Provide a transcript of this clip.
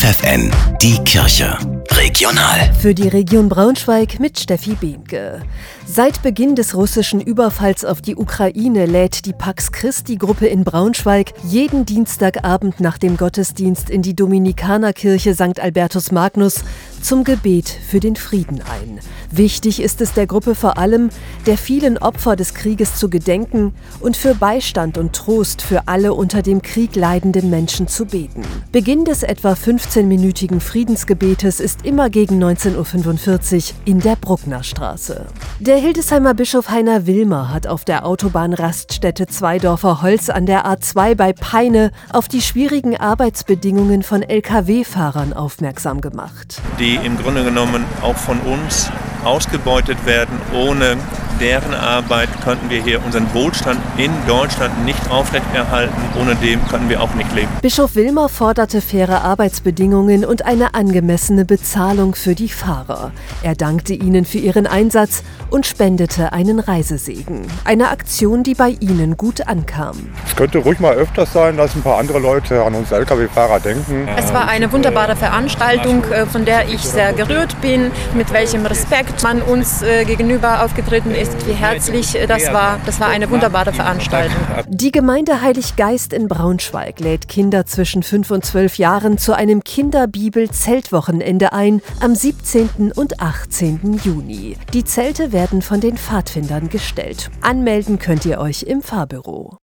FFN, die Kirche. Regional. Für die Region Braunschweig mit Steffi Behnke. Seit Beginn des russischen Überfalls auf die Ukraine lädt die Pax Christi Gruppe in Braunschweig jeden Dienstagabend nach dem Gottesdienst in die Dominikanerkirche St. Albertus Magnus zum Gebet für den Frieden ein. Wichtig ist es der Gruppe vor allem, der vielen Opfer des Krieges zu gedenken und für Beistand und Trost für alle unter dem Krieg leidenden Menschen zu beten. Beginn des etwa 15-minütigen Friedensgebetes ist immer gegen 19.45 Uhr in der Brucknerstraße. Der Hildesheimer Bischof Heiner Wilmer hat auf der Autobahnraststätte Zweidorfer Holz an der A2 bei Peine auf die schwierigen Arbeitsbedingungen von Lkw-Fahrern aufmerksam gemacht. Die im Grunde genommen auch von uns ausgebeutet werden. Ohne deren Arbeit könnten wir hier unseren Wohlstand in Deutschland nicht aufrechterhalten. Ohne dem könnten wir auch nicht leben. Bischof Wilmer forderte faire Arbeitsbedingungen und eine angemessene Bezahlung für die Fahrer. Er dankte ihnen für ihren Einsatz und spendete einen Reisesegen. Eine Aktion, die bei ihnen gut ankam. Es könnte ruhig mal öfters sein, dass ein paar andere Leute an uns Lkw-Fahrer denken. Es war eine wunderbare Veranstaltung, äh, von der ich sehr gerührt bin, mit welchem Respekt man uns äh, gegenüber aufgetreten ist, wie herzlich das war. Das war eine wunderbare Veranstaltung. Die Gemeinde Heiliggeist in Braunschweig lädt Kinder zwischen 5 und 12 Jahren zu einem Kinderbibel-Zeltwochenende ein am 17. und 18. Juni. Die Zelte werden von den Pfadfindern gestellt. Anmelden könnt ihr euch im Fahrbüro.